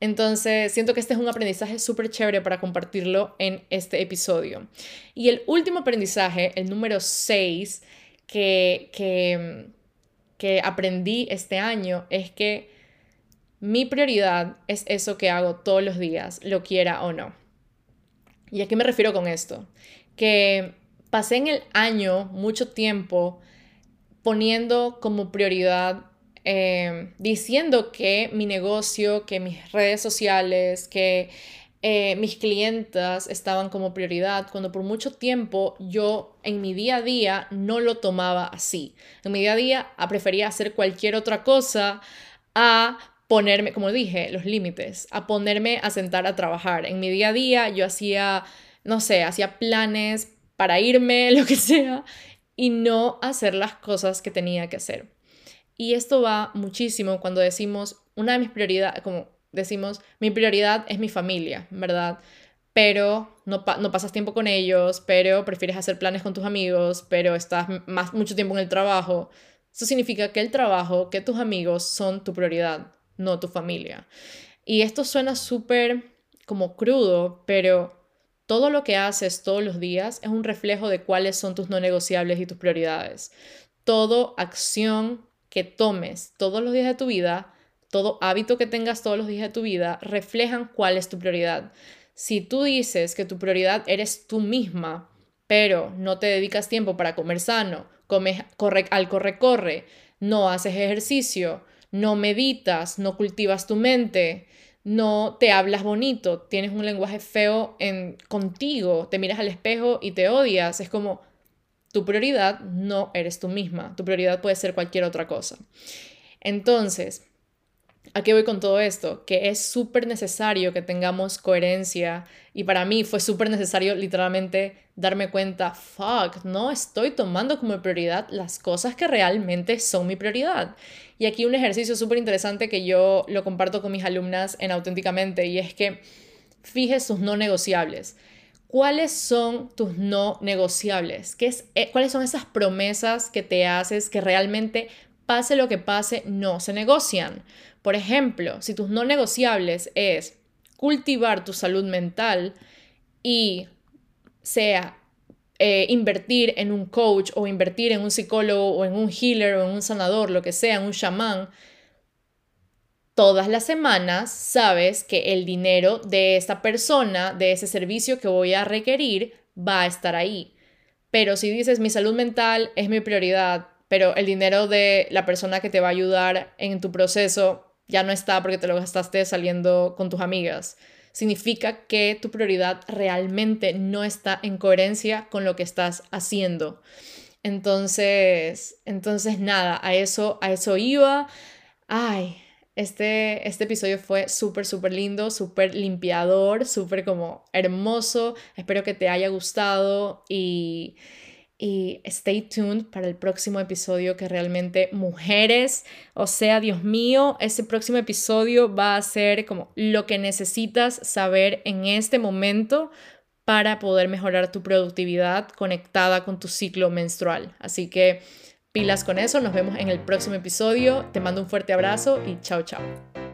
Entonces, siento que este es un aprendizaje súper chévere para compartirlo en este episodio. Y el último aprendizaje, el número 6, que, que, que aprendí este año es que mi prioridad es eso que hago todos los días, lo quiera o no. ¿Y a qué me refiero con esto? Que pasé en el año mucho tiempo poniendo como prioridad, eh, diciendo que mi negocio, que mis redes sociales, que eh, mis clientas estaban como prioridad, cuando por mucho tiempo yo en mi día a día no lo tomaba así. En mi día a día prefería hacer cualquier otra cosa a ponerme, como dije, los límites, a ponerme a sentar a trabajar. En mi día a día yo hacía, no sé, hacía planes para irme, lo que sea, y no hacer las cosas que tenía que hacer. Y esto va muchísimo cuando decimos, una de mis prioridades, como decimos, mi prioridad es mi familia, ¿verdad? Pero no, no pasas tiempo con ellos, pero prefieres hacer planes con tus amigos, pero estás más, mucho tiempo en el trabajo. Eso significa que el trabajo, que tus amigos son tu prioridad, no tu familia. Y esto suena súper como crudo, pero todo lo que haces todos los días es un reflejo de cuáles son tus no negociables y tus prioridades. Todo acción que tomes todos los días de tu vida, todo hábito que tengas todos los días de tu vida, reflejan cuál es tu prioridad. Si tú dices que tu prioridad eres tú misma, pero no te dedicas tiempo para comer sano, comes al corre-corre, no haces ejercicio, no meditas, no cultivas tu mente, no te hablas bonito, tienes un lenguaje feo en contigo, te miras al espejo y te odias, es como tu prioridad no eres tú misma, tu prioridad puede ser cualquier otra cosa. Entonces, ¿A qué voy con todo esto? Que es súper necesario que tengamos coherencia y para mí fue súper necesario literalmente darme cuenta, fuck, no estoy tomando como prioridad las cosas que realmente son mi prioridad. Y aquí un ejercicio súper interesante que yo lo comparto con mis alumnas en Auténticamente y es que fijes sus no negociables. ¿Cuáles son tus no negociables? ¿Qué es, eh, ¿Cuáles son esas promesas que te haces que realmente pase lo que pase, no se negocian? Por ejemplo, si tus no negociables es cultivar tu salud mental y sea eh, invertir en un coach o invertir en un psicólogo o en un healer o en un sanador, lo que sea, en un chamán, todas las semanas sabes que el dinero de esta persona, de ese servicio que voy a requerir, va a estar ahí. Pero si dices mi salud mental es mi prioridad, pero el dinero de la persona que te va a ayudar en tu proceso ya no está porque te lo gastaste saliendo con tus amigas, significa que tu prioridad realmente no está en coherencia con lo que estás haciendo. Entonces, entonces nada, a eso, a eso iba. Ay, este, este episodio fue súper, súper lindo, súper limpiador, súper como hermoso. Espero que te haya gustado y, y stay tuned para el próximo episodio que realmente mujeres, o sea, Dios mío, ese próximo episodio va a ser como lo que necesitas saber en este momento para poder mejorar tu productividad conectada con tu ciclo menstrual. Así que pilas con eso, nos vemos en el próximo episodio, te mando un fuerte abrazo y chao chao.